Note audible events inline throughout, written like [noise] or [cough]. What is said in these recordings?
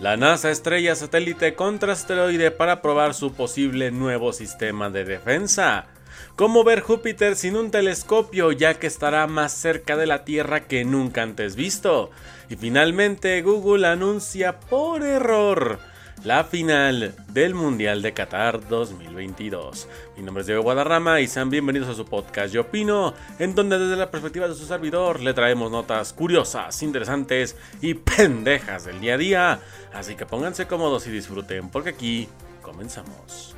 La NASA estrella satélite contra asteroide para probar su posible nuevo sistema de defensa. ¿Cómo ver Júpiter sin un telescopio ya que estará más cerca de la Tierra que nunca antes visto? Y finalmente Google anuncia por error la final del Mundial de Qatar 2022. Mi nombre es Diego Guadarrama y sean bienvenidos a su podcast Yo Opino, en donde desde la perspectiva de su servidor le traemos notas curiosas, interesantes y pendejas del día a día. Así que pónganse cómodos y disfruten, porque aquí comenzamos.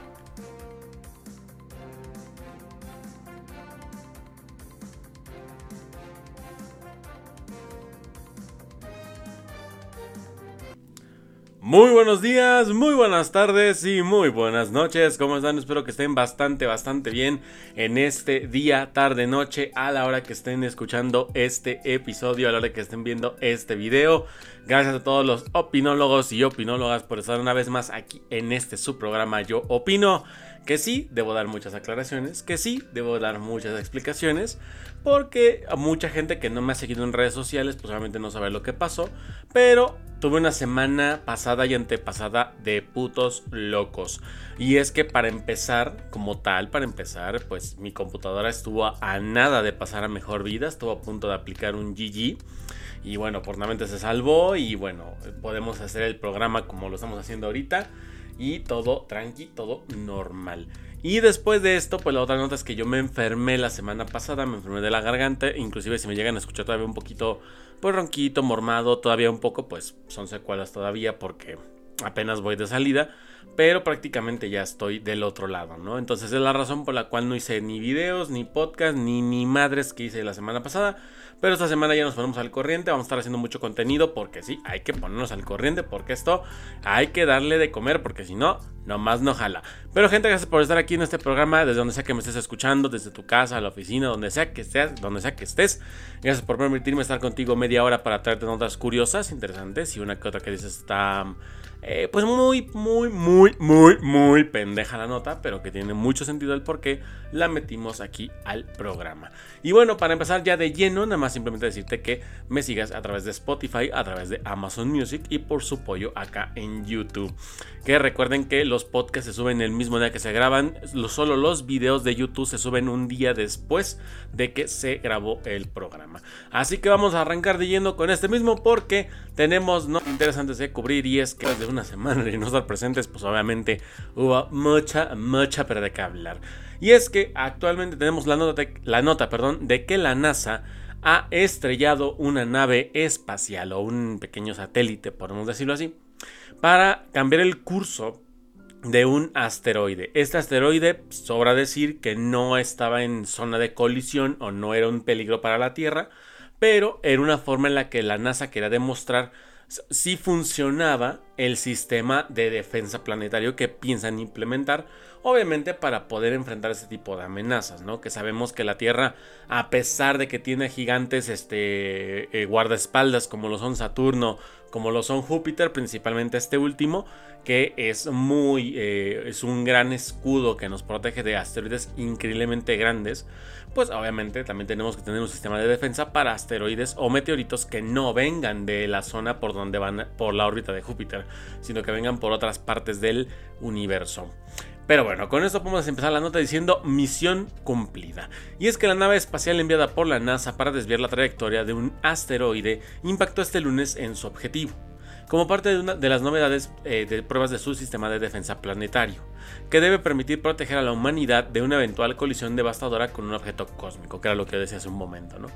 Muy buenos días, muy buenas tardes y muy buenas noches. ¿Cómo están? Espero que estén bastante, bastante bien en este día, tarde, noche, a la hora que estén escuchando este episodio, a la hora que estén viendo este video. Gracias a todos los opinólogos y opinólogas por estar una vez más aquí en este su programa Yo Opino. Que sí, debo dar muchas aclaraciones, que sí, debo dar muchas explicaciones, porque a mucha gente que no me ha seguido en redes sociales, pues obviamente no sabe lo que pasó, pero tuve una semana pasada y antepasada de putos locos. Y es que para empezar, como tal, para empezar, pues mi computadora estuvo a nada de pasar a mejor vida, estuvo a punto de aplicar un GG. Y bueno, pornamente se salvó y bueno, podemos hacer el programa como lo estamos haciendo ahorita y todo tranqui, todo normal. Y después de esto, pues la otra nota es que yo me enfermé la semana pasada, me enfermé de la garganta, inclusive si me llegan a escuchar todavía un poquito, pues ronquito, mormado, todavía un poco, pues son secuelas todavía porque apenas voy de salida, pero prácticamente ya estoy del otro lado, ¿no? Entonces es la razón por la cual no hice ni videos, ni podcast, ni, ni madres que hice la semana pasada. Pero esta semana ya nos ponemos al corriente, vamos a estar haciendo mucho contenido porque sí, hay que ponernos al corriente porque esto hay que darle de comer porque si no, nomás no jala. Pero gente, gracias por estar aquí en este programa, desde donde sea que me estés escuchando, desde tu casa, la oficina, donde sea que estés, donde sea que estés. Gracias por permitirme estar contigo media hora para traerte notas curiosas, interesantes y una que otra que dices está eh, pues muy, muy, muy, muy, muy pendeja la nota, pero que tiene mucho sentido el por qué la metimos aquí al programa. Y bueno, para empezar ya de lleno, nada más simplemente decirte que me sigas a través de Spotify, a través de Amazon Music y por su pollo acá en YouTube. Que recuerden que los podcasts se suben el mismo día que se graban, solo los videos de YouTube se suben un día después de que se grabó el programa. Así que vamos a arrancar de lleno con este mismo porque tenemos no interesantes de cubrir y es que desde una semana de no estar presentes, pues obviamente hubo mucha, mucha pero de qué hablar. Y es que actualmente tenemos la nota, la nota perdón, de que la NASA ha estrellado una nave espacial o un pequeño satélite, podemos decirlo así, para cambiar el curso de un asteroide. Este asteroide, sobra decir que no estaba en zona de colisión o no era un peligro para la Tierra, pero era una forma en la que la NASA quería demostrar si funcionaba el sistema de defensa planetario que piensan implementar, obviamente para poder enfrentar ese tipo de amenazas, ¿no? Que sabemos que la Tierra, a pesar de que tiene gigantes este, eh, guardaespaldas como lo son Saturno, como lo son Júpiter, principalmente este último, que es muy, eh, es un gran escudo que nos protege de asteroides increíblemente grandes, pues obviamente también tenemos que tener un sistema de defensa para asteroides o meteoritos que no vengan de la zona por donde van por la órbita de Júpiter, sino que vengan por otras partes del universo. Pero bueno, con esto podemos empezar la nota diciendo misión cumplida. Y es que la nave espacial enviada por la NASA para desviar la trayectoria de un asteroide impactó este lunes en su objetivo como parte de una de las novedades eh, de pruebas de su sistema de defensa planetario, que debe permitir proteger a la humanidad de una eventual colisión devastadora con un objeto cósmico, que era lo que decía hace un momento, ¿no?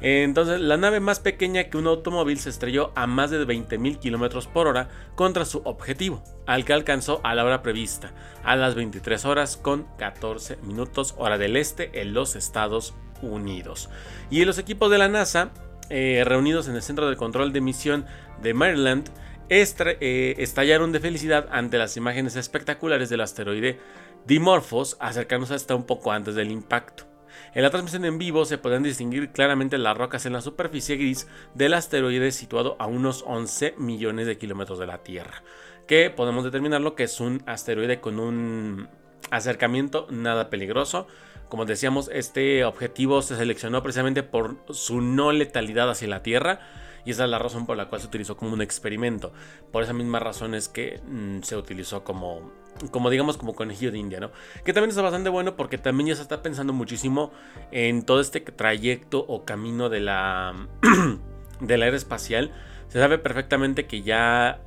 Entonces, la nave más pequeña que un automóvil se estrelló a más de 20.000 km por hora contra su objetivo, al que alcanzó a la hora prevista, a las 23 horas con 14 minutos hora del este en los Estados Unidos. Y los equipos de la NASA eh, reunidos en el Centro de Control de Misión de Maryland eh, estallaron de felicidad ante las imágenes espectaculares del asteroide Dimorphos acercándose hasta un poco antes del impacto. En la transmisión en vivo se pueden distinguir claramente las rocas en la superficie gris del asteroide situado a unos 11 millones de kilómetros de la Tierra, que podemos determinar lo que es un asteroide con un acercamiento nada peligroso, como decíamos, este objetivo se seleccionó precisamente por su no letalidad hacia la Tierra y esa es la razón por la cual se utilizó como un experimento. Por esa misma razón es que mm, se utilizó como, como digamos, como conejillo de India, ¿no? Que también está bastante bueno porque también ya se está pensando muchísimo en todo este trayecto o camino de la, [clears throat] de la era espacial. Se sabe perfectamente que ya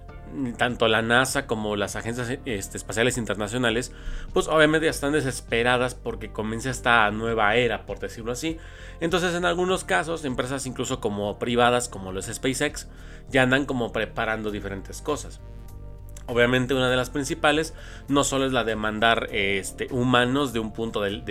tanto la NASA como las agencias este, espaciales internacionales, pues obviamente ya están desesperadas porque comienza esta nueva era, por decirlo así. Entonces, en algunos casos, empresas incluso como privadas, como los SpaceX, ya andan como preparando diferentes cosas. Obviamente una de las principales no solo es la de mandar este, humanos de un punto del,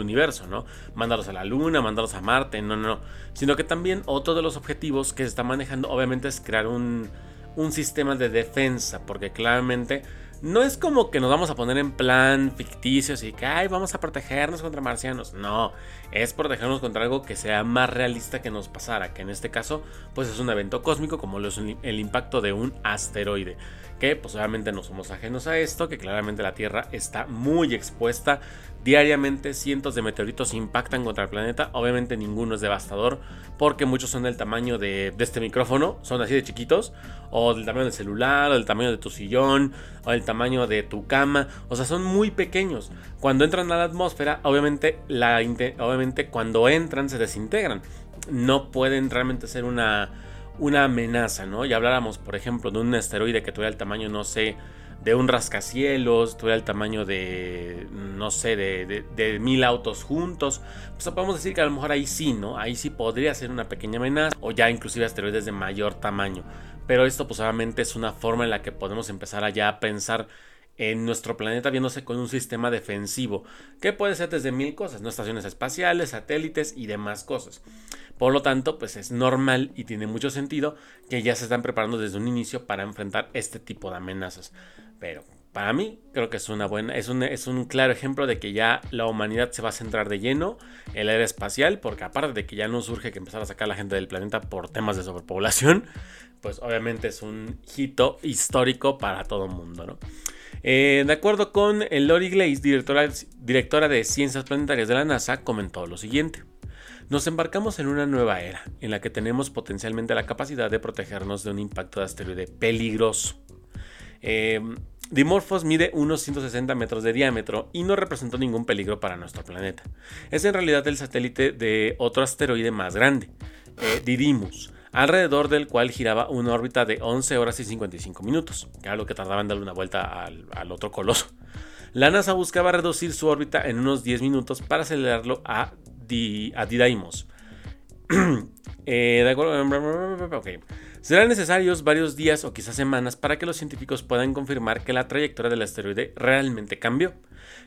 universo, ¿no? Mandarlos a la Luna, mandarlos a Marte, no, no, no. Sino que también otro de los objetivos que se está manejando obviamente es crear un, un sistema de defensa, porque claramente no es como que nos vamos a poner en plan ficticio y que Ay, vamos a protegernos contra marcianos. No, es protegernos contra algo que sea más realista que nos pasara, que en este caso pues es un evento cósmico como lo es el impacto de un asteroide, que pues obviamente no somos ajenos a esto, que claramente la Tierra está muy expuesta Diariamente cientos de meteoritos impactan contra el planeta. Obviamente ninguno es devastador porque muchos son del tamaño de, este micrófono, son así de chiquitos, o del tamaño del celular, o del tamaño de tu sillón, o del tamaño de tu cama. O sea, son muy pequeños. Cuando entran a la atmósfera, obviamente, la, obviamente cuando entran se desintegran. No pueden realmente ser una, una amenaza, ¿no? Y habláramos, por ejemplo, de un asteroide que tuviera el tamaño, no sé, de un rascacielos, tuviera el tamaño de, no sé, de, mil autos juntos, pues podemos decir que a lo mejor ahí sí, ¿no? Ahí sí podría ser una pequeña amenaza o ya inclusive asteroides de mayor tamaño. Pero esto pues obviamente es una forma en la que podemos empezar allá a pensar en nuestro planeta viéndose con un sistema defensivo, que puede ser desde mil cosas, ¿no? estaciones espaciales, satélites y demás cosas. Por lo tanto, pues es normal y tiene mucho sentido que ya se están preparando desde un inicio para enfrentar este tipo de amenazas. Pero para mí creo que es una buena, es un, es un claro ejemplo de que ya la humanidad se va a centrar de lleno en la era espacial, porque aparte de que ya no surge que empezar a sacar a la gente del planeta por temas de sobrepoblación, pues obviamente es un hito histórico para todo el mundo, ¿no? Eh, de acuerdo con Lori Glaze, directora, de Ciencias Planetarias de la NASA, comentó lo siguiente. Nos embarcamos en una nueva era, en la que tenemos potencialmente la capacidad de protegernos de un impacto de asteroide peligroso. Eh, Dimorphos mide unos 160 metros de diámetro y no representó ningún peligro para nuestro planeta. Es en realidad el satélite de otro asteroide más grande, eh, Didymus, alrededor del cual giraba una órbita de 11 horas y 55 minutos, que lo que tardaba en darle una vuelta al, otro coloso. La NASA buscaba reducir su órbita en unos 10 minutos para acelerarlo a, Di, [clears throat] eh, de acuerdo. Okay. Serán necesarios varios días o quizás semanas para que los científicos puedan confirmar que la trayectoria del asteroide realmente cambió.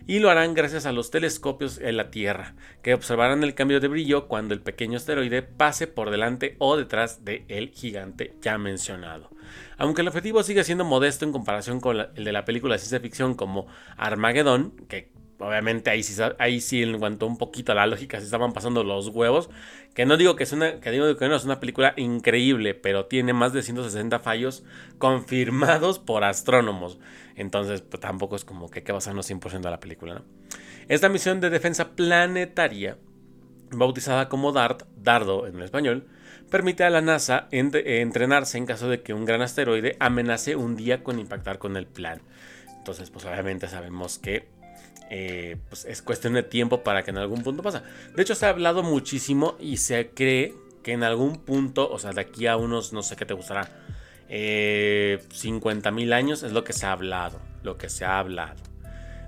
Y lo harán gracias a los telescopios en la Tierra, que observarán el cambio de brillo cuando el pequeño asteroide pase por delante o detrás del gigante ya mencionado. Aunque el objetivo sigue siendo modesto en comparación con el de la película de ciencia ficción como Armageddon, que obviamente ahí sí, ahí sí en cuanto un poquito la lógica se estaban pasando los huevos. Que no digo que es una, que digo que no es una película increíble, pero tiene más de 160 fallos confirmados por astrónomos. Entonces, pues, tampoco es como que, que basarnos 100% a la película. Esta misión de defensa planetaria, bautizada como DART, Dardo en español, permite a la NASA entrenarse en caso de que un gran asteroide amenace un día con impactar con el plan. Entonces, pues obviamente sabemos que eh, pues es cuestión de tiempo para que en algún punto pasa. De hecho, se ha hablado muchísimo y se cree que en algún punto, o sea, de aquí a unos, no sé qué te gustará, eh, 50 mil años es lo que se ha hablado, lo que se ha hablado.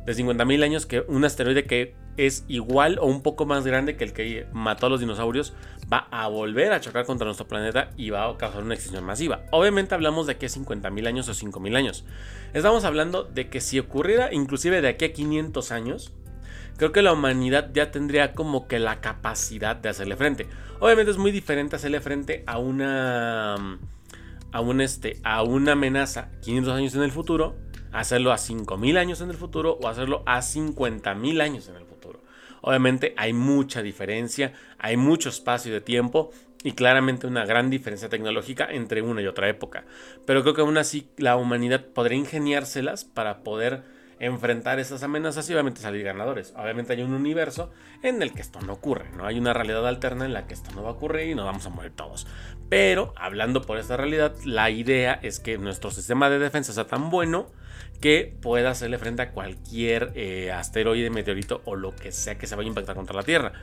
De 50 mil años que un asteroide que es igual o un poco más grande que el que mató a los dinosaurios va a volver a chocar contra nuestro planeta y va a causar una extinción masiva. Obviamente hablamos de que 50 mil años o 5 mil años. Estamos hablando de que si ocurriera inclusive de aquí a 500 años, creo que la humanidad ya tendría como que la capacidad de hacerle frente. Obviamente es muy diferente hacerle frente a una a un este a una amenaza 500 años en el futuro, hacerlo a 5000 años en el futuro o hacerlo a 50000 años en el futuro. Obviamente hay mucha diferencia, hay mucho espacio de tiempo y claramente una gran diferencia tecnológica entre una y otra época. Pero creo que aún así la humanidad podría ingeniárselas para poder enfrentar esas amenazas y obviamente salir ganadores. Obviamente hay un universo en el que esto no ocurre, ¿no? Hay una realidad alterna en la que esto no va a ocurrir y nos vamos a morir todos. Pero hablando por esta realidad, la idea es que nuestro sistema de defensa sea tan bueno que pueda hacerle frente a cualquier eh, asteroide, meteorito o lo que sea que se vaya a impactar contra la Tierra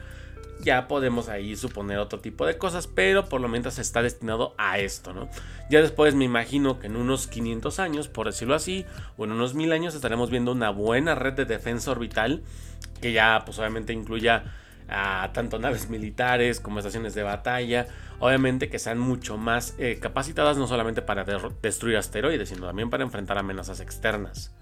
ya podemos ahí suponer otro tipo de cosas, pero por lo menos está destinado a esto, ¿no? Ya después me imagino que en unos 500 años, por decirlo así, o en unos 1000 años estaremos viendo una buena red de defensa orbital que ya pues obviamente incluya a tanto naves militares como estaciones de batalla, obviamente que sean mucho más eh, capacitadas no solamente para destruir asteroides, sino también para enfrentar amenazas externas.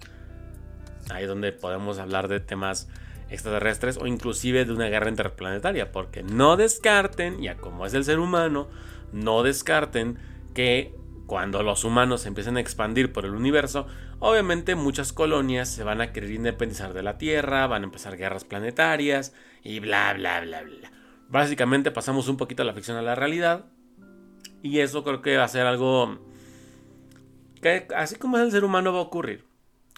Ahí es donde podemos hablar de temas extraterrestres o inclusive de una guerra interplanetaria, porque no descarten, ya como es el ser humano, no descarten que cuando los humanos empiecen a expandir por el universo, obviamente muchas colonias se van a querer independizar de la Tierra, van a empezar guerras planetarias y bla bla bla bla. Básicamente pasamos un poquito a la ficción a la realidad y eso creo que va a ser algo que así como es el ser humano va a ocurrir.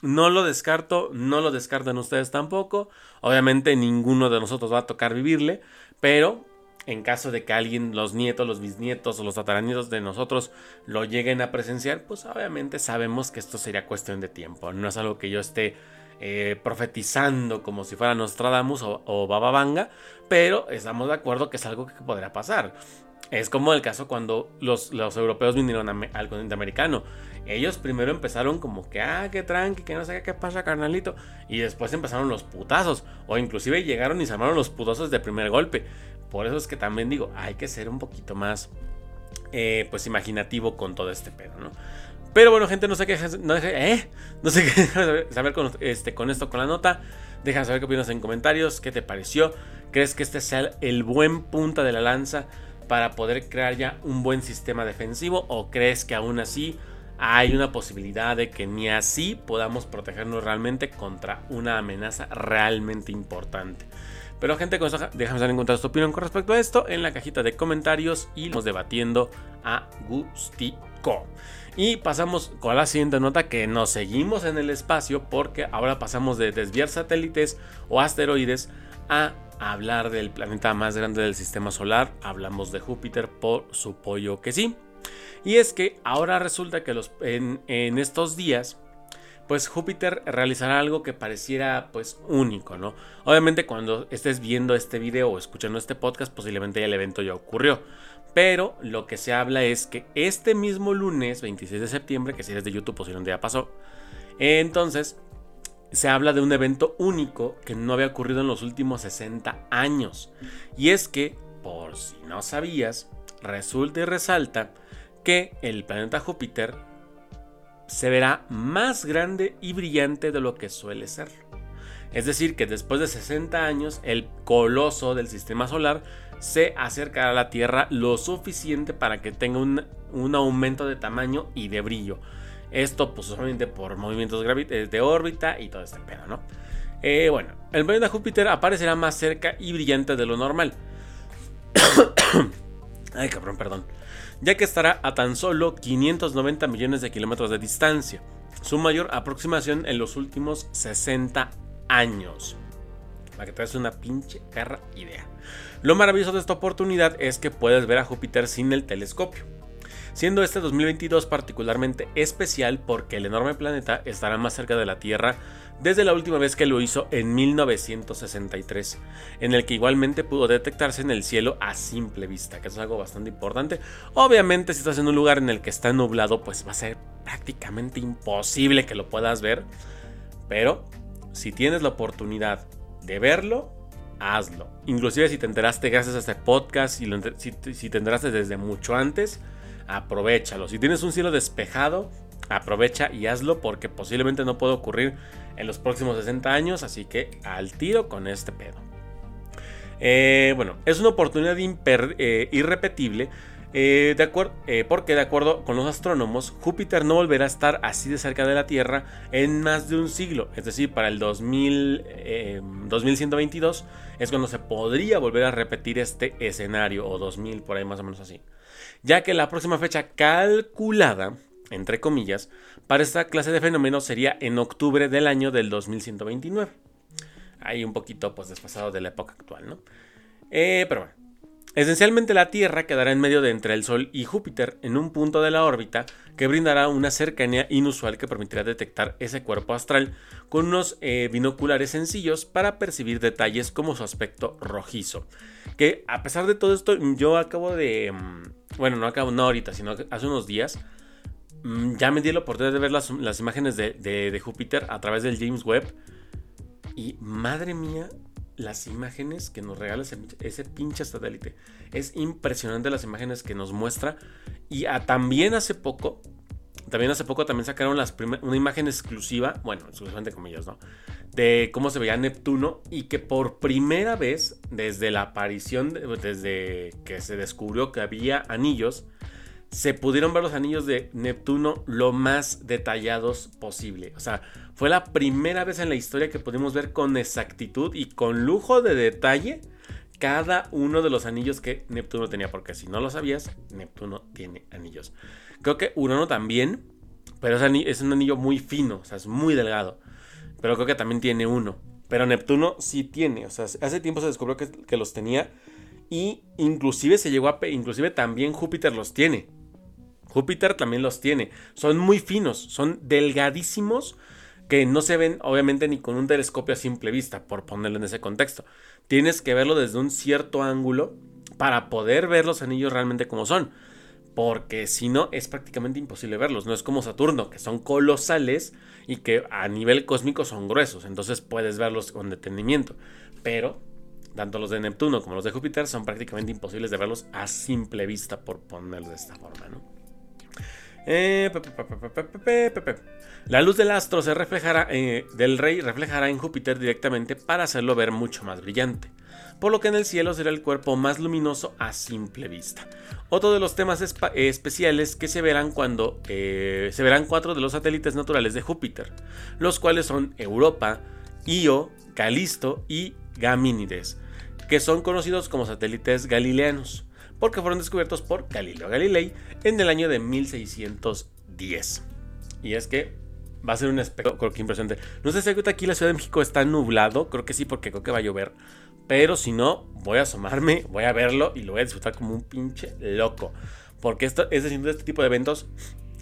No lo descarto, no lo descartan ustedes tampoco. Obviamente ninguno de nosotros va a tocar vivirle, pero en caso de que alguien, los nietos, los bisnietos o los tataranietos de nosotros lo lleguen a presenciar, pues obviamente sabemos que esto sería cuestión de tiempo. No es algo que yo esté eh, profetizando como si fuera Nostradamus o, o Bababanga, pero estamos de acuerdo que es algo que podría pasar. Es como el caso cuando los, los europeos vinieron al continente americano. Ellos primero empezaron como que, ah, qué tranqui, que no sé qué pasa, carnalito. Y después empezaron los putazos. O inclusive llegaron y se armaron los putazos de primer golpe. Por eso es que también digo, hay que ser un poquito más, eh, pues, imaginativo con todo este pedo, ¿no? Pero bueno, gente, no sé qué, no, ¿eh? no sé qué [laughs] saber con, este, con esto, con la nota. Deja saber qué opinas en comentarios, qué te pareció. ¿Crees que este sea el buen punta de la lanza? Para poder crear ya un buen sistema defensivo o crees que aún así hay una posibilidad de que ni así podamos protegernos realmente contra una amenaza realmente importante? Pero gente, déjame saber encontrar tu opinión con respecto a esto en la cajita de comentarios y vamos debatiendo a gustico. Y pasamos con la siguiente nota que nos seguimos en el espacio porque ahora pasamos de desviar satélites o asteroides a hablar del planeta más grande del sistema solar, hablamos de Júpiter, por su pollo que sí. Y es que ahora resulta que los, en, estos días, pues Júpiter realizará algo que pareciera pues único, ¿no? Obviamente cuando estés viendo este video o escuchando este podcast, posiblemente el evento ya ocurrió. Pero lo que se habla es que este mismo lunes, 26 de septiembre, que si eres de YouTube posiblemente ya pasó, entonces se habla de un evento único que no había ocurrido en los últimos 60 años. Y es que, por si no sabías, resulta y resalta que el planeta Júpiter se verá más grande y brillante de lo que suele ser. Es decir, que después de 60 años, el coloso del sistema solar se acercará a la Tierra lo suficiente para que tenga un, un aumento de tamaño y de brillo. Esto, pues, solamente por movimientos eh, de órbita y todo este pedo, ¿no? Eh, bueno, el planeta Júpiter aparecerá más cerca y brillante de lo normal. [coughs] Ay, cabrón, perdón. Ya que estará a tan solo 590 millones de kilómetros de distancia, su mayor aproximación en los últimos 60 años. Para que te des una pinche carra idea. Lo maravilloso de esta oportunidad es que puedes ver a Júpiter sin el telescopio siendo este 2022 particularmente especial porque el enorme planeta estará más cerca de la Tierra desde la última vez que lo hizo en 1963, en el que igualmente pudo detectarse en el cielo a simple vista, que es algo bastante importante. Obviamente si estás en un lugar en el que está nublado, pues va a ser prácticamente imposible que lo puedas ver, pero si tienes la oportunidad de verlo, hazlo. Inclusive si te enteraste gracias a este podcast y si, si te enteraste desde mucho antes, aprovechalo. Si tienes un cielo despejado, aprovecha y hazlo porque posiblemente no puede ocurrir en los próximos 60 años, así que al tiro con este pedo. Eh, bueno, es una oportunidad eh, irrepetible. Eh, de acuerdo, porque de acuerdo con los astrónomos, Júpiter no volverá a estar así de cerca de la Tierra en más de un siglo. Es decir, para el 2000, 2122 es cuando se podría volver a repetir este escenario, o 2000, por ahí más o menos así ya que la próxima fecha calculada entre comillas, para esta clase de fenómenos sería en octubre del año del 2129. Ahí un poquito pues desfasado de la época actual, ¿no? Eh, pero bueno. Esencialmente la Tierra quedará en medio de entre el Sol y Júpiter, en un punto de la órbita que brindará una cercanía inusual que permitirá detectar ese cuerpo astral con unos eh, binoculares sencillos para percibir detalles como su aspecto rojizo. Que a pesar de todo esto, yo acabo de... Mm, bueno, no acabo, no ahorita, sino hace unos días, mm, ya me di la oportunidad de ver las, imágenes de Júpiter a través del James Webb. Y madre mía, las imágenes que nos regala ese, pinche satélite. Es impresionante las imágenes que nos muestra. Y también hace poco, también hace poco también sacaron las una imagen exclusiva, bueno, exclusivamente comillas, ¿no? De cómo se veía Neptuno y que por primera vez, desde la aparición, desde que se descubrió que había anillos, se pudieron ver los anillos de Neptuno lo más detallados posible. O sea, fue la primera vez en la historia que pudimos ver con exactitud y con lujo de detalle cada uno de los anillos que Neptuno tenía. Porque si no lo sabías, Neptuno tiene anillos. Creo que Urano también, pero es un anillo muy fino, o sea, es muy delgado. Pero creo que también tiene uno. Pero Neptuno sí tiene, o sea, hace tiempo se descubrió que, que los tenía. Y inclusive se llegó a... Inclusive también Júpiter los tiene. Júpiter también los tiene. Son muy finos, son delgadísimos que no se ven obviamente ni con un telescopio a simple vista, por ponerlo en ese contexto. Tienes que verlo desde un cierto ángulo para poder ver los anillos realmente como son. Porque si no, es prácticamente imposible verlos. No es como Saturno, que son colosales y que a nivel cósmico son gruesos. Entonces puedes verlos con detenimiento. Pero tanto los de Neptuno como los de Júpiter son prácticamente imposibles de verlos a simple vista, por ponerlo de esta forma, ¿no? La luz del astro se reflejará, eh, del rey reflejará en Júpiter directamente para hacerlo ver mucho más brillante, por lo que en el cielo será el cuerpo más luminoso a simple vista. Otro de los temas especiales que se verán cuando eh, se verán cuatro de los satélites naturales de Júpiter, los cuales son Europa, Io, Calisto y Gamínides, que son conocidos como satélites galileanos porque fueron descubiertos por Galileo Galilei en el año de 1610. Y es que va a ser un espectáculo que impresionante. No sé si aquí la Ciudad de México está nublado, creo que sí, porque creo que va a llover. Pero si no, voy a asomarme, voy a verlo y lo voy a disfrutar como un pinche loco. Porque esto es decir, este tipo de eventos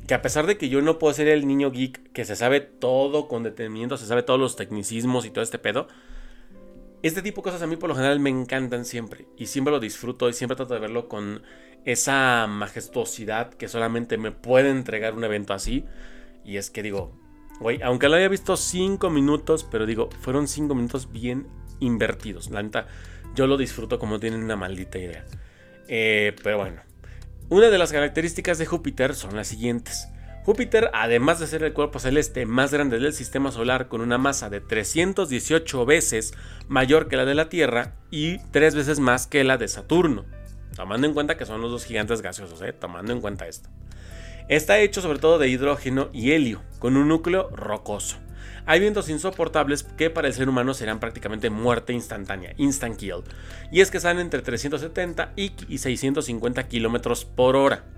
que a pesar de que yo no puedo ser el niño geek que se sabe todo con detenimiento, se sabe todos los tecnicismos y todo este pedo, este tipo de cosas a mí por lo general me encantan siempre y siempre lo disfruto y siempre trato de verlo con esa majestuosidad que solamente me puede entregar un evento así. Y es que digo, güey, aunque lo haya visto 5 minutos, pero digo, fueron 5 minutos bien invertidos. La neta, yo lo disfruto como tienen una maldita idea. Eh, pero bueno, una de las características de Júpiter son las siguientes. Júpiter, además de ser el cuerpo celeste más grande del sistema solar con una masa de 318 veces mayor que la de la Tierra y 3 veces más que la de Saturno, tomando en cuenta que son los dos gigantes gaseosos, ¿eh? tomando en cuenta esto. Está hecho sobre todo de hidrógeno y helio, con un núcleo rocoso. Hay vientos insoportables que para el ser humano serán prácticamente muerte instantánea, instant kill, y es que salen entre 370 y 650 kilómetros por hora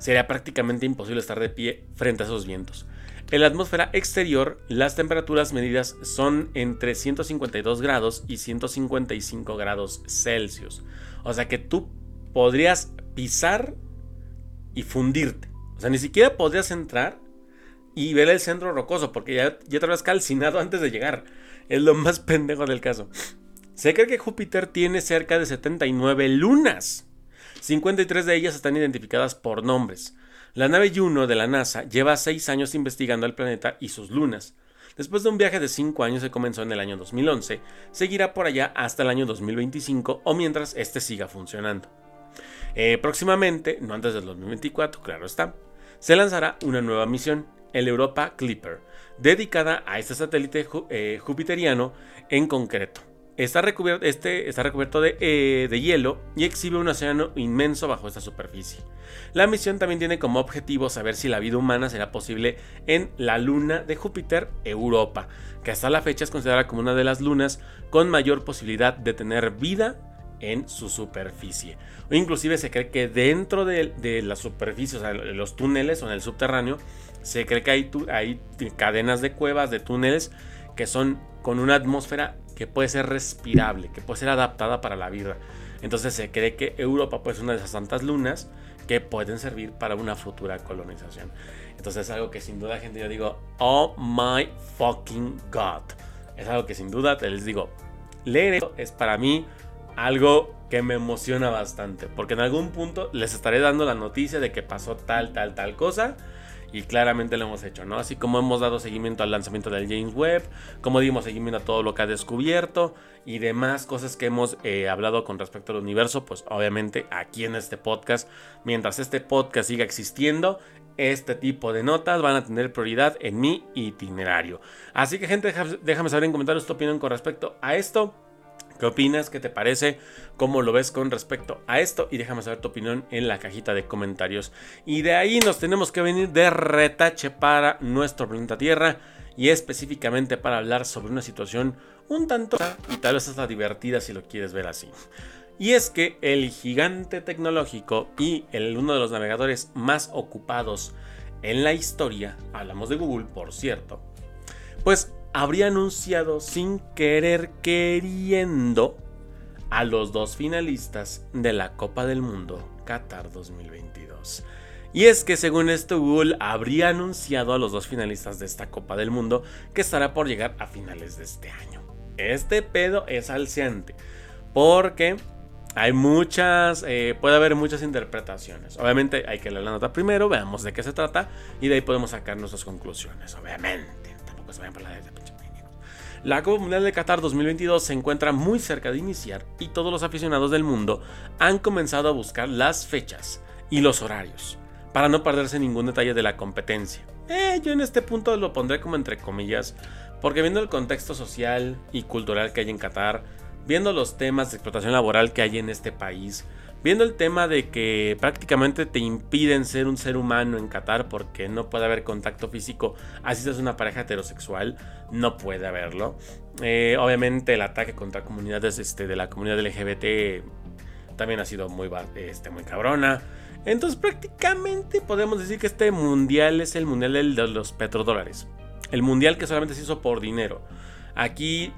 sería prácticamente imposible estar de pie frente a esos vientos. En la atmósfera exterior, las temperaturas medidas son entre 152 grados y 155 grados Celsius. O sea que tú podrías pisar y fundirte. O sea, ni siquiera podrías entrar y ver el centro rocoso, porque ya, ya te habrías calcinado antes de llegar. Es lo más [laughs] pendejo del caso. Se cree que Júpiter tiene cerca de 79 lunas. 53 de ellas están identificadas por nombres. La nave Juno de la NASA lleva 6 años investigando el planeta y sus lunas. Después de un viaje de 5 años que comenzó en el año 2011, seguirá por allá hasta el año 2025 o mientras este siga funcionando. Eh, próximamente, no antes del 2024, claro está, se lanzará una nueva misión, el Europa Clipper, dedicada a este satélite eh, jupiteriano en concreto. Está recubierto, este está recubierto eh, de, hielo y exhibe un océano inmenso bajo esta superficie. La misión también tiene como objetivo saber si la vida humana será posible en la luna de Júpiter, Europa, que hasta la fecha es considerada como una de las lunas con mayor posibilidad de tener vida en su superficie. O inclusive se cree que dentro de, la superficie, o sea, los túneles o en el subterráneo, se cree que hay, hay cadenas de cuevas, de túneles, que son con una atmósfera que puede ser respirable, que puede ser adaptada para la vida. Entonces se cree que Europa pues, es una de esas santas lunas que pueden servir para una futura colonización. Entonces es algo que sin duda, gente, yo digo, oh my fucking god. Es algo que sin duda, te les digo, leer esto es para mí algo que me emociona bastante. Porque en algún punto les estaré dando la noticia de que pasó tal, tal, tal cosa. Y claramente lo hemos hecho, ¿no? Así como hemos dado seguimiento al lanzamiento del James Webb, como dimos seguimiento a todo lo que ha descubierto y demás cosas que hemos eh, hablado con respecto al universo, pues obviamente aquí en este podcast, mientras este podcast siga existiendo, este tipo de notas van a tener prioridad en mi itinerario. Así que gente, déjame saber en comentarios tu opinión con respecto a esto. ¿Qué opinas? ¿Qué te parece? ¿Cómo lo ves con respecto a esto? Y déjame saber tu opinión en la cajita de comentarios. Y de ahí nos tenemos que venir de retache para nuestro planeta Tierra. Y específicamente para hablar sobre una situación un tanto y tal vez hasta divertida si lo quieres ver así. Y es que el gigante tecnológico y el, uno de los navegadores más ocupados en la historia, hablamos de Google por cierto, pues habría anunciado sin querer queriendo a los dos finalistas de la Copa del Mundo Qatar 2022. Y es que según esto Google habría anunciado a los dos finalistas de esta Copa del Mundo que estará por llegar a finales de este año. Este pedo es alciante porque hay muchas, eh, puede haber muchas interpretaciones. Obviamente hay que leer la nota primero, veamos de qué se trata y de ahí podemos sacar nuestras conclusiones. Obviamente, se vayan por la de la Copa Mundial de Qatar 2022 se encuentra muy cerca de iniciar y todos los aficionados del mundo han comenzado a buscar las fechas y los horarios para no perderse ningún detalle de la competencia. Eh, yo en este punto lo pondré como entre comillas, porque viendo el contexto social y cultural que hay en Qatar, viendo los temas de explotación laboral que hay en este país, Viendo el tema de que prácticamente te impiden ser un ser humano en Qatar porque no puede haber contacto físico, así seas una pareja heterosexual, no puede haberlo. Eh, obviamente el ataque contra comunidades este, de la comunidad LGBT también ha sido muy, este, muy cabrona. Entonces prácticamente podemos decir que este mundial es el mundial de los petrodólares. El mundial que solamente se hizo por dinero. Aquí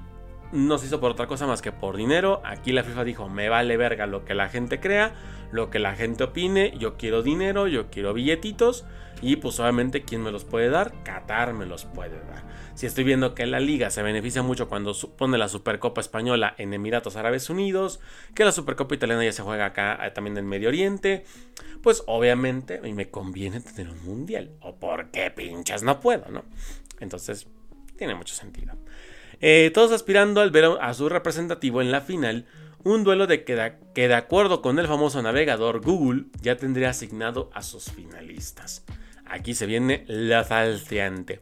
no se hizo por otra cosa más que por dinero. Aquí la FIFA dijo, me vale verga lo que la gente crea, lo que la gente opine, yo quiero dinero, yo quiero billetitos y pues obviamente quién me los puede dar, Qatar me los puede dar. Si estoy viendo que la liga se beneficia mucho cuando pone la Supercopa Española en Emiratos Árabes Unidos, que la Supercopa Italiana ya se juega acá eh, también en Medio Oriente, pues obviamente a mí me conviene tener un mundial. O por qué no puedo, ¿no? Entonces, tiene mucho sentido. Eh, todos aspirando al ver a su representativo en la final, un duelo de que, de acuerdo con el famoso navegador Google ya tendría asignado a sus finalistas. Aquí se viene la falseante.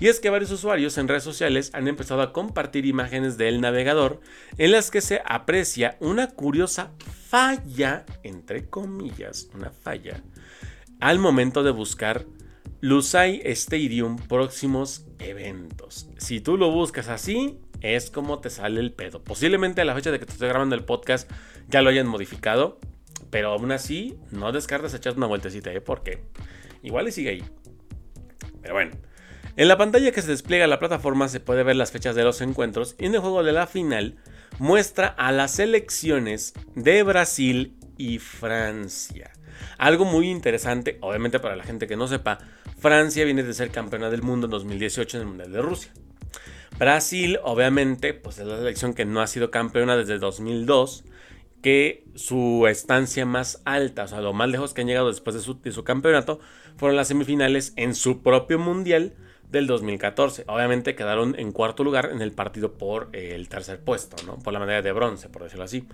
Y es que varios usuarios en redes sociales han empezado a compartir imágenes del navegador en las que se aprecia una curiosa falla, entre comillas, una falla, al momento de buscar Lusai Stadium próximos eventos. Si tú lo buscas así, es como te sale el pedo. Posiblemente a la fecha de que te estoy grabando el podcast ya lo hayan modificado, pero aún así no descartes echar una vueltecita, ¿eh? Porque igual y sigue ahí. Pero bueno. En la pantalla que se despliega la plataforma se puede ver las fechas de los encuentros y en el juego de la final muestra a las selecciones de Brasil y Francia. Algo muy interesante, obviamente para la gente que no sepa, Francia viene de ser campeona del mundo en 2018 en el Mundial de Rusia. Brasil, obviamente, pues es la selección que no ha sido campeona desde 2002, que su estancia más alta, o sea, lo más lejos que han llegado después de su, campeonato, fueron las semifinales en su propio Mundial del 2014. Obviamente quedaron en cuarto lugar en el partido por el tercer puesto, ¿no? Por la medalla de bronce, por decirlo así.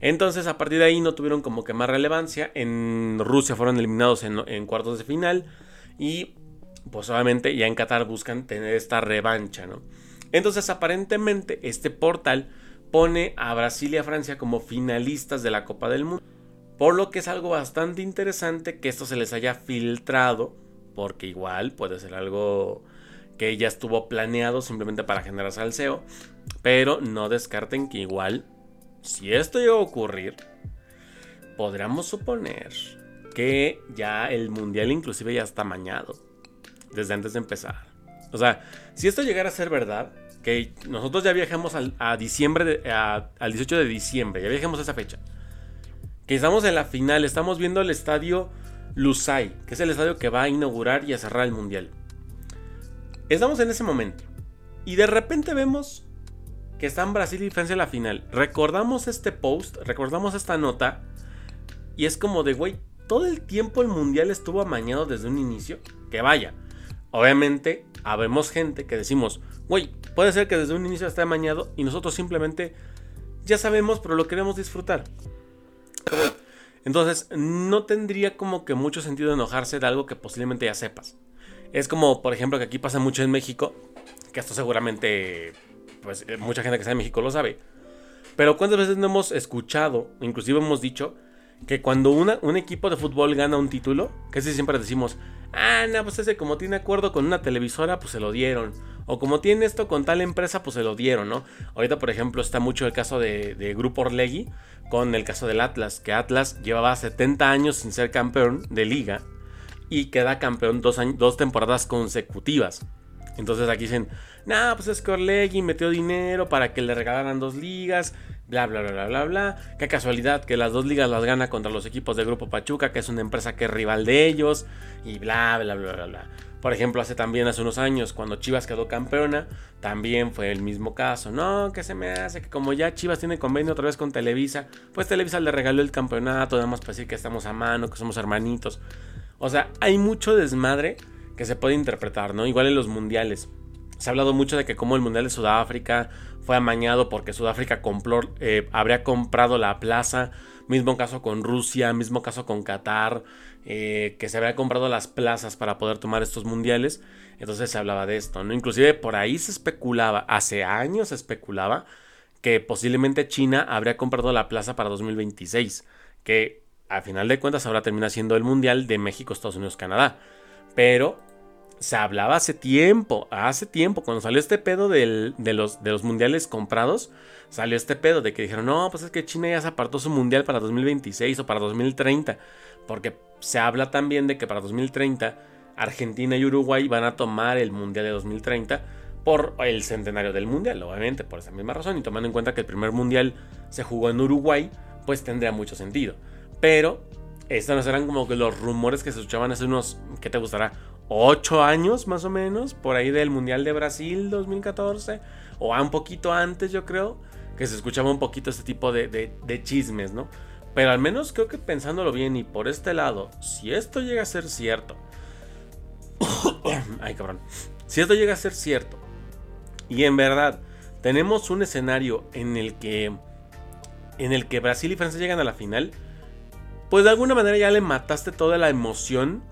Entonces, a partir de ahí no tuvieron como que más relevancia. En Rusia fueron eliminados en, cuartos de final. Y, pues obviamente, ya en Qatar buscan tener esta revancha, ¿no? Entonces, aparentemente, este portal pone a Brasil y a Francia como finalistas de la Copa del Mundo. Por lo que es algo bastante interesante que esto se les haya filtrado. Porque igual puede ser algo que ya estuvo planeado simplemente para generar salseo. Pero no descarten que igual si esto llega a ocurrir, podríamos suponer que ya el mundial inclusive ya está mañado desde antes de empezar. O sea, si esto llegara a ser verdad, que nosotros ya viajamos al, a diciembre, al 18 de diciembre, ya viajamos a esa fecha. Que estamos en la final, estamos viendo el estadio Lusai, que es el estadio que va a inaugurar y a cerrar el mundial. Estamos en ese momento. Y de repente vemos que están Brasil y Francia en la final. Recordamos este post, recordamos esta nota. Y es como de, güey, todo el tiempo el mundial estuvo amañado desde un inicio. Que vaya. Obviamente, habemos gente que decimos, güey, puede ser que desde un inicio esté amañado y nosotros simplemente ya sabemos, pero lo queremos disfrutar. Entonces, no tendría como que mucho sentido enojarse de algo que posiblemente ya sepas. Es como, por ejemplo, que aquí pasa mucho en México, que esto seguramente, pues eh, mucha gente que está en México lo sabe. Pero cuántas veces no hemos escuchado, inclusive hemos dicho, que cuando un equipo de fútbol gana un título, que si siempre decimos, ah, no, pues ese como tiene acuerdo con una televisora, pues se lo dieron. O como tiene esto con tal empresa, pues se lo dieron, ¿no? Ahorita, por ejemplo, está mucho el caso de, Grupo Orlegui con el caso del Atlas, que Atlas llevaba 70 años sin ser campeón de liga y queda campeón dos, dos temporadas consecutivas. Entonces aquí dicen, no, pues es que Orlegui metió dinero para que le regalaran dos ligas bla, bla, bla, bla, bla, bla. Qué casualidad que las dos ligas las gana contra los equipos del Grupo Pachuca, que es una empresa que es rival de ellos, y bla, bla, bla, bla, bla. Por ejemplo, hace también, hace unos años, cuando Chivas quedó campeona, también fue el mismo caso. No, que se me hace que como ya Chivas tiene convenio otra vez con Televisa, pues Televisa le regaló el campeonato, nada más para decir que estamos a mano, que somos hermanitos. O sea, hay mucho desmadre que se puede interpretar, ¿no? Igual en los mundiales. Se ha hablado mucho de que como el Mundial de Sudáfrica fue amañado porque Sudáfrica eh, habría comprado la plaza. Mismo caso con Rusia, mismo caso con Qatar, eh, que se habría comprado las plazas para poder tomar estos mundiales. Entonces se hablaba de esto, ¿no? Inclusive por ahí se especulaba, hace años se especulaba que posiblemente China habría comprado la plaza para 2026, que a final de cuentas ahora termina siendo el mundial de México, Estados Unidos, Canadá. Pero se hablaba hace tiempo, hace tiempo, cuando salió este pedo de, los, de los mundiales comprados, salió este pedo de que dijeron, no, pues es que China ya se apartó su mundial para 2026 o para 2030, porque se habla también de que para 2030 Argentina y Uruguay van a tomar el mundial de 2030 por el centenario del mundial, obviamente, por esa misma razón, y tomando en cuenta que el primer mundial se jugó en Uruguay, pues tendría mucho sentido. Pero estos serán como que los rumores que se escuchaban hace unos, ¿qué te gustará? 8 años más o menos, por ahí del Mundial de Brasil 2014, o un poquito antes yo creo, que se escuchaba un poquito este tipo de, de, chismes, ¿no? Pero al menos creo que pensándolo bien y por este lado, si esto llega a ser cierto, [coughs] ay cabrón, si esto llega a ser cierto, y en verdad tenemos un escenario en el que, en el que Brasil y Francia llegan a la final, pues de alguna manera ya le mataste toda la emoción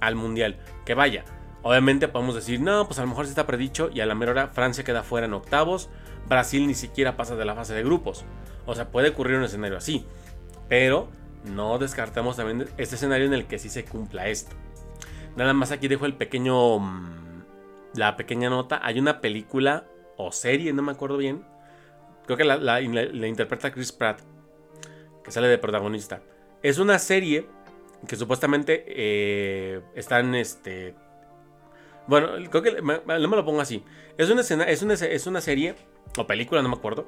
al mundial. Que vaya, obviamente podemos decir, no, pues a lo mejor sí está predicho y a la mera hora Francia queda fuera en octavos, Brasil ni siquiera pasa de la fase de grupos. O sea, puede ocurrir un escenario así. Pero no descartemos también este escenario en el que sí se cumpla esto. Nada más aquí dejo el pequeño. Mm, la pequeña nota. Hay una película o serie, no me acuerdo bien. Creo que la, interpreta Chris Pratt. Que sale de protagonista. Es una serie que supuestamente eh, están, este... Bueno, creo que no me lo pongo así. Es una, escena, es, una, es una serie, o película, no me acuerdo,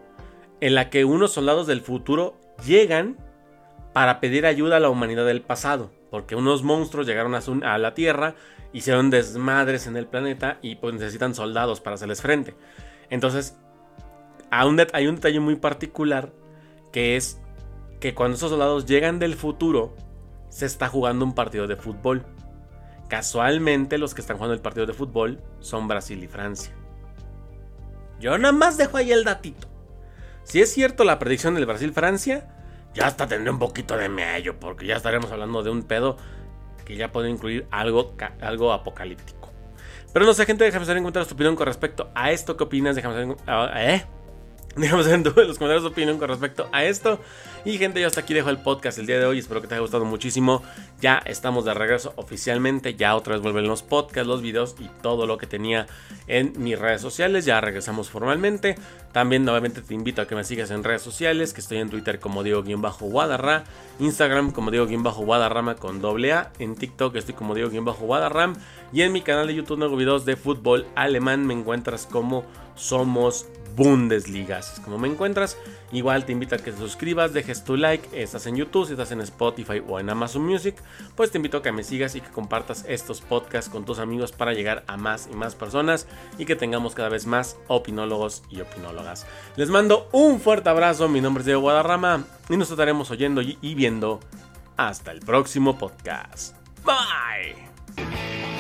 en la que unos soldados del futuro llegan para pedir ayuda a la humanidad del pasado. Porque unos monstruos llegaron a, la Tierra, hicieron desmadres en el planeta y pues necesitan soldados para hacerles frente. Entonces, hay un detalle muy particular que es que cuando esos soldados llegan del futuro, se está jugando un partido de fútbol. Casualmente los que están jugando el partido de fútbol son Brasil y Francia. Yo nada más dejo ahí el datito. Si es cierto la predicción del Brasil-Francia, ya hasta tendré un poquito de medio, porque ya estaremos hablando de un pedo que ya puede incluir algo, algo apocalíptico. Pero no sé, gente, déjame saber en tu opinión con respecto a esto. ¿Qué opinas? Déjame saber. ¿Eh? [laughs] Saber en los comentarios su opinión con respecto a esto. Y gente, yo hasta aquí dejo el podcast el día de hoy. Espero que te haya gustado muchísimo. Ya estamos de regreso oficialmente. Ya otra vez vuelven los podcasts, los videos y todo lo que tenía en mis redes sociales. Ya regresamos formalmente. También nuevamente te invito a que me sigas en redes sociales. Que estoy en Twitter como Diego-Guadarra. Instagram como Diego-Guadarrama con doble A. En TikTok estoy como Diego-Guadarram. Y en mi canal de YouTube nuevo videos de fútbol alemán me encuentras como Somos Bundesliga. es como me encuentras. Igual te invito a que te suscribas, dejes tu like. Estás en YouTube, si estás en Spotify o en Amazon Music, pues te invito a que me sigas y que compartas estos podcasts con tus amigos para llegar a más y más personas y que tengamos cada vez más opinólogos y opinólogas. Les mando un fuerte abrazo. Mi nombre es Diego Guadarrama y nos estaremos oyendo y viendo hasta el próximo podcast. Bye.